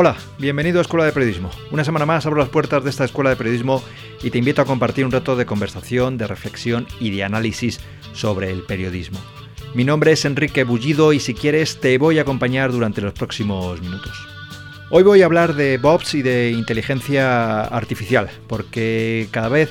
Hola, bienvenido a Escuela de Periodismo. Una semana más abro las puertas de esta Escuela de Periodismo y te invito a compartir un rato de conversación, de reflexión y de análisis sobre el periodismo. Mi nombre es Enrique Bullido y si quieres te voy a acompañar durante los próximos minutos. Hoy voy a hablar de Bobs y de inteligencia artificial, porque cada vez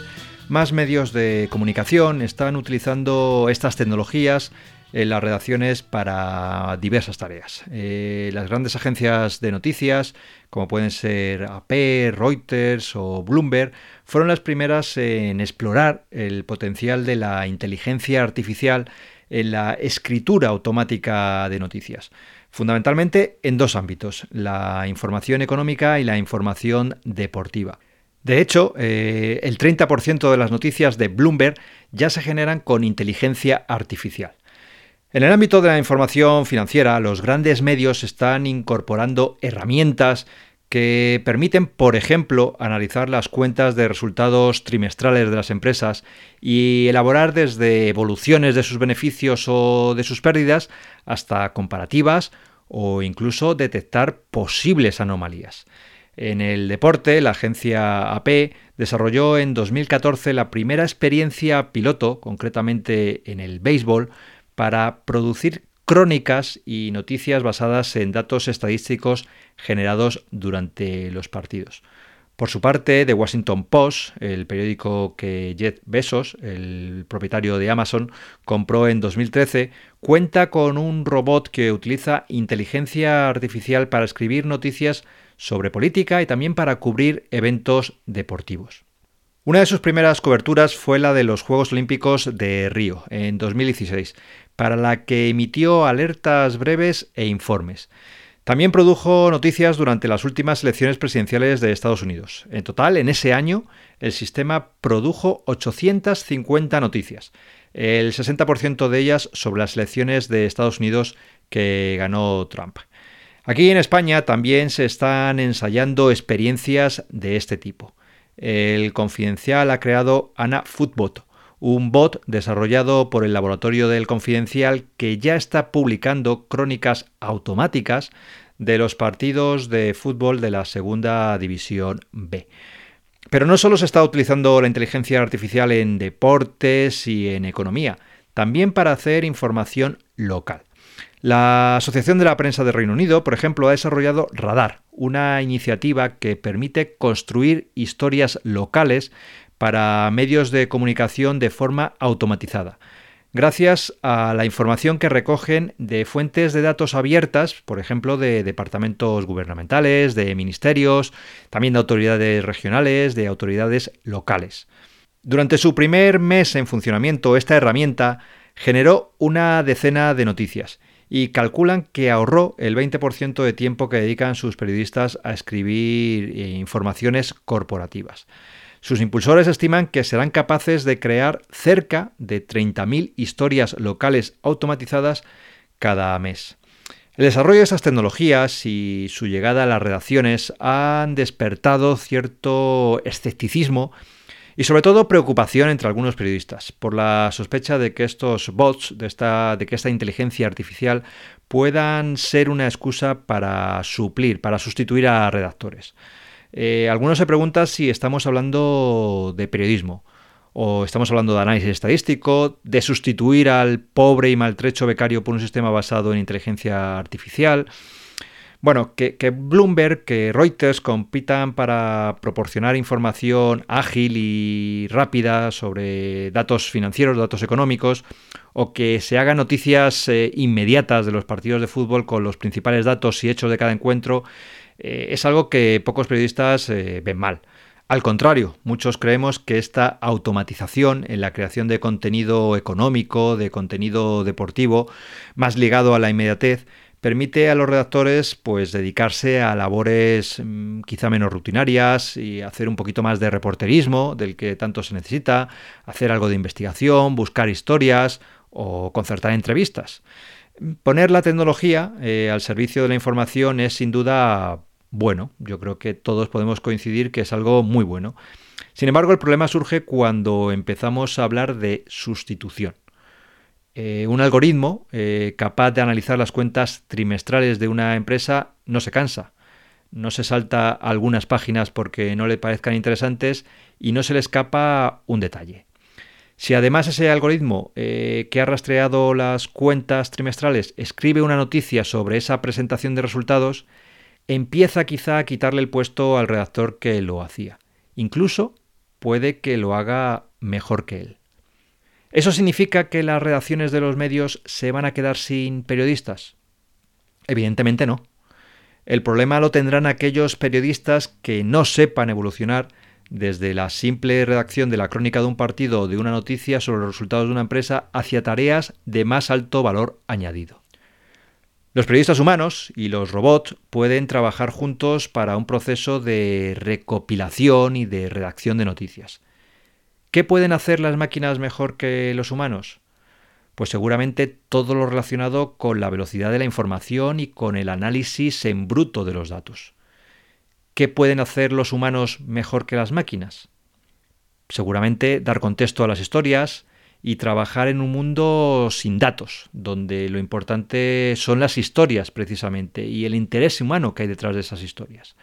más medios de comunicación están utilizando estas tecnologías las redacciones para diversas tareas. Eh, las grandes agencias de noticias, como pueden ser AP, Reuters o Bloomberg, fueron las primeras en explorar el potencial de la inteligencia artificial en la escritura automática de noticias. Fundamentalmente en dos ámbitos, la información económica y la información deportiva. De hecho, eh, el 30% de las noticias de Bloomberg ya se generan con inteligencia artificial. En el ámbito de la información financiera, los grandes medios están incorporando herramientas que permiten, por ejemplo, analizar las cuentas de resultados trimestrales de las empresas y elaborar desde evoluciones de sus beneficios o de sus pérdidas hasta comparativas o incluso detectar posibles anomalías. En el deporte, la agencia AP desarrolló en 2014 la primera experiencia piloto, concretamente en el béisbol, para producir crónicas y noticias basadas en datos estadísticos generados durante los partidos. Por su parte, The Washington Post, el periódico que Jeff Bezos, el propietario de Amazon, compró en 2013, cuenta con un robot que utiliza inteligencia artificial para escribir noticias sobre política y también para cubrir eventos deportivos. Una de sus primeras coberturas fue la de los Juegos Olímpicos de Río, en 2016, para la que emitió alertas breves e informes. También produjo noticias durante las últimas elecciones presidenciales de Estados Unidos. En total, en ese año, el sistema produjo 850 noticias, el 60% de ellas sobre las elecciones de Estados Unidos que ganó Trump. Aquí en España también se están ensayando experiencias de este tipo. El Confidencial ha creado Ana Footbot, un bot desarrollado por el laboratorio del Confidencial que ya está publicando crónicas automáticas de los partidos de fútbol de la Segunda División B. Pero no solo se está utilizando la inteligencia artificial en deportes y en economía, también para hacer información local. La Asociación de la Prensa de Reino Unido, por ejemplo, ha desarrollado Radar, una iniciativa que permite construir historias locales para medios de comunicación de forma automatizada. Gracias a la información que recogen de fuentes de datos abiertas, por ejemplo, de departamentos gubernamentales, de ministerios, también de autoridades regionales, de autoridades locales. Durante su primer mes en funcionamiento, esta herramienta generó una decena de noticias y calculan que ahorró el 20% de tiempo que dedican sus periodistas a escribir eh, informaciones corporativas. Sus impulsores estiman que serán capaces de crear cerca de 30.000 historias locales automatizadas cada mes. El desarrollo de estas tecnologías y su llegada a las redacciones han despertado cierto escepticismo y sobre todo preocupación entre algunos periodistas por la sospecha de que estos bots, de, esta, de que esta inteligencia artificial puedan ser una excusa para suplir, para sustituir a redactores. Eh, algunos se preguntan si estamos hablando de periodismo o estamos hablando de análisis estadístico, de sustituir al pobre y maltrecho becario por un sistema basado en inteligencia artificial. Bueno, que, Bloomberg, que Reuters compitan para proporcionar información ágil y rápida sobre datos financieros, datos económicos, o que se hagan noticias eh, inmediatas de los partidos de fútbol con los principales datos y hechos de cada encuentro, eh, es algo que pocos periodistas eh, ven mal. Al contrario, muchos creemos que esta automatización en la creación de contenido económico, de contenido deportivo, más ligado a la inmediatez, permite a los redactores pues dedicarse a labores mm, quizá menos rutinarias y hacer un poquito más de reporterismo del que tanto se necesita, hacer algo de investigación, buscar historias o concertar entrevistas. Poner la tecnología eh, al servicio de la información es sin duda bueno. Yo creo que todos podemos coincidir que es algo muy bueno. Sin embargo, el problema surge cuando empezamos a hablar de sustitución. Eh, un algoritmo eh, capaz de analizar las cuentas trimestrales de una empresa no se cansa. no se salta algunas páginas porque no le parezcan interesantes y no se le escapa un detalle. Si además ese algoritmo eh, que ha rastreado las cuentas trimestrales escribe una noticia sobre esa presentación de resultados, empieza quizá a quitarle el puesto al redactor que lo hacía. Incluso puede que lo haga mejor que él. ¿Eso significa que las redacciones de los medios se van a quedar sin periodistas? Evidentemente no. El problema lo tendrán aquellos periodistas que no sepan evolucionar desde la simple redacción de la crónica de un partido o de una noticia sobre los resultados de una empresa hacia tareas de más alto valor añadido. Los periodistas humanos y los robots pueden trabajar juntos para un proceso de recopilación y de redacción de noticias. ¿Qué pueden hacer las máquinas mejor que los humanos? Pues seguramente todo lo relacionado con la velocidad de la información y con el análisis en bruto de los datos. ¿Qué pueden hacer los humanos mejor que las máquinas? Seguramente dar contexto a las historias y trabajar en un mundo sin datos, donde lo importante son las historias precisamente y el interés humano que hay detrás de esas historias.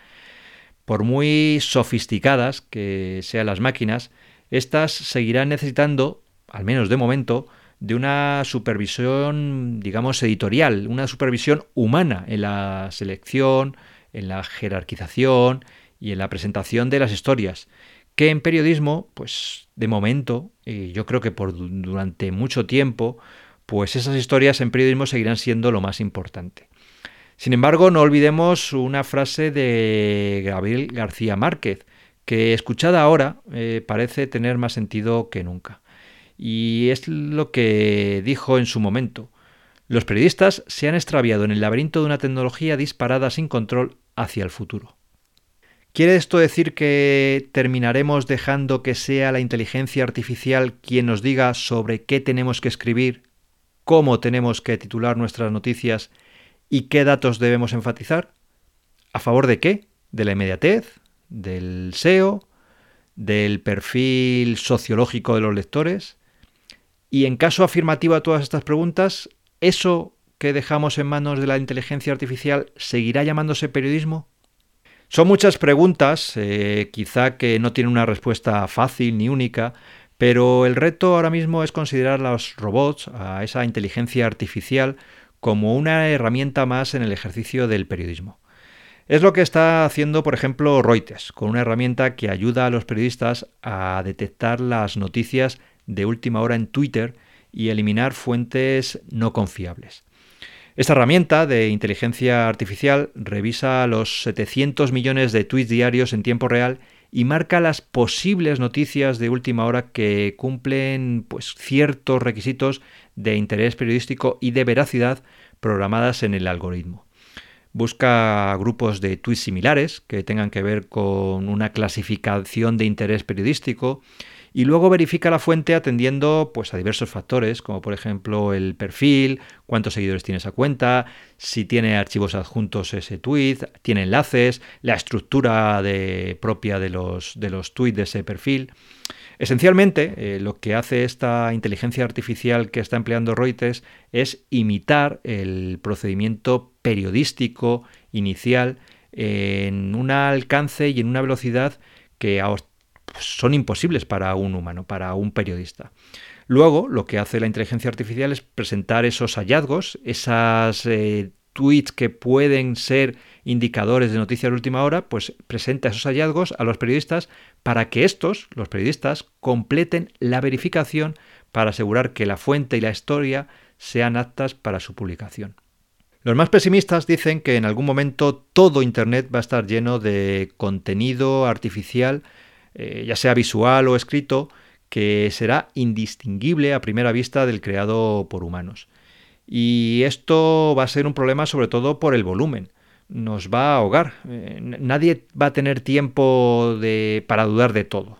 Por muy sofisticadas que sean las máquinas, estas seguirán necesitando, al menos de momento, de una supervisión, digamos, editorial, una supervisión humana en la selección, en la jerarquización y en la presentación de las historias, que en periodismo, pues de momento, y yo creo que por durante mucho tiempo, pues esas historias en periodismo seguirán siendo lo más importante. Sin embargo, no olvidemos una frase de Gabriel García Márquez, que escuchada ahora eh, parece tener más sentido que nunca. Y es lo que dijo en su momento. Los periodistas se han extraviado en el laberinto de una tecnología disparada sin control hacia el futuro. ¿Quiere esto decir que terminaremos dejando que sea la inteligencia artificial quien nos diga sobre qué tenemos que escribir, cómo tenemos que titular nuestras noticias y qué datos debemos enfatizar? ¿A favor de qué? ¿De la inmediatez? ¿Del SEO? ¿Del perfil sociológico de los lectores? Y en caso afirmativo a todas estas preguntas, ¿eso que dejamos en manos de la inteligencia artificial seguirá llamándose periodismo? Son muchas preguntas, eh, quizá que no tienen una respuesta fácil ni única, pero el reto ahora mismo es considerar a los robots, a esa inteligencia artificial, como una herramienta más en el ejercicio del periodismo. Es lo que está haciendo, por ejemplo, Reuters, con una herramienta que ayuda a los periodistas a detectar las noticias de última hora en Twitter y eliminar fuentes no confiables. Esta herramienta de inteligencia artificial revisa los 700 millones de tweets diarios en tiempo real y marca las posibles noticias de última hora que cumplen pues, ciertos requisitos de interés periodístico y de veracidad programadas en el algoritmo. Busca grupos de tweets similares que tengan que ver con una clasificación de interés periodístico y luego verifica la fuente atendiendo pues, a diversos factores, como por ejemplo el perfil, cuántos seguidores tiene esa cuenta, si tiene archivos adjuntos ese tweet, tiene enlaces, la estructura propia de los, de los tweets de ese perfil. Esencialmente, eh, lo que hace esta inteligencia artificial que está empleando Reuters es imitar el procedimiento periodístico inicial en un alcance y en una velocidad que son imposibles para un humano, para un periodista. Luego, lo que hace la inteligencia artificial es presentar esos hallazgos, esas eh, tweets que pueden ser indicadores de noticias de última hora, pues presenta esos hallazgos a los periodistas para que estos, los periodistas, completen la verificación para asegurar que la fuente y la historia sean aptas para su publicación. Los más pesimistas dicen que en algún momento todo Internet va a estar lleno de contenido artificial eh, ya sea visual o escrito, que será indistinguible a primera vista del creado por humanos. Y esto va a ser un problema sobre todo por el volumen. Nos va a ahogar. Eh, nadie va a tener tiempo para dudar de todo.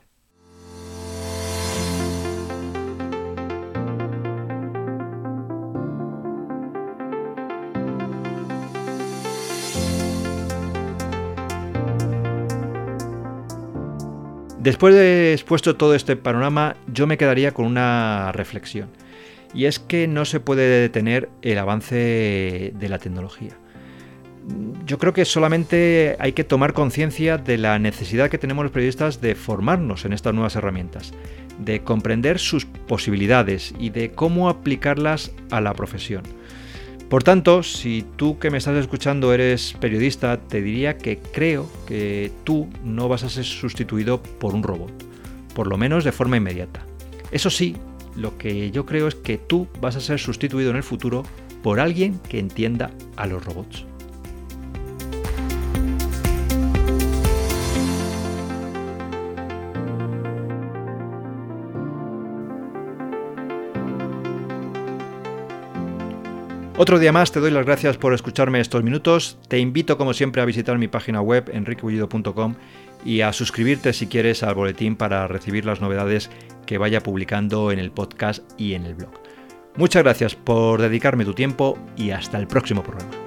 Después de expuesto todo este panorama, yo me quedaría con una reflexión. Y es que no se puede detener el avance de la tecnología. yo creo que solamente hay que tomar conciencia de la necesidad que tenemos los periodistas de formarnos en estas nuevas herramientas, de comprender sus posibilidades y de cómo aplicarlas a la profesión. Por tanto, si tú que me estás escuchando eres periodista, te diría que creo que tú no vas a ser sustituido por un robot, por lo menos de forma inmediata. Eso sí, lo que yo creo es que tú vas a ser sustituido en el futuro por alguien que entienda a los robots. Otro día más te doy las gracias por escucharme estos minutos. Te invito como siempre a visitar mi página web enriquebullido.com y a suscribirte si quieres al boletín para recibir las novedades que vaya publicando en el podcast y en el blog. Muchas gracias por dedicarme tu tiempo y hasta el próximo programa.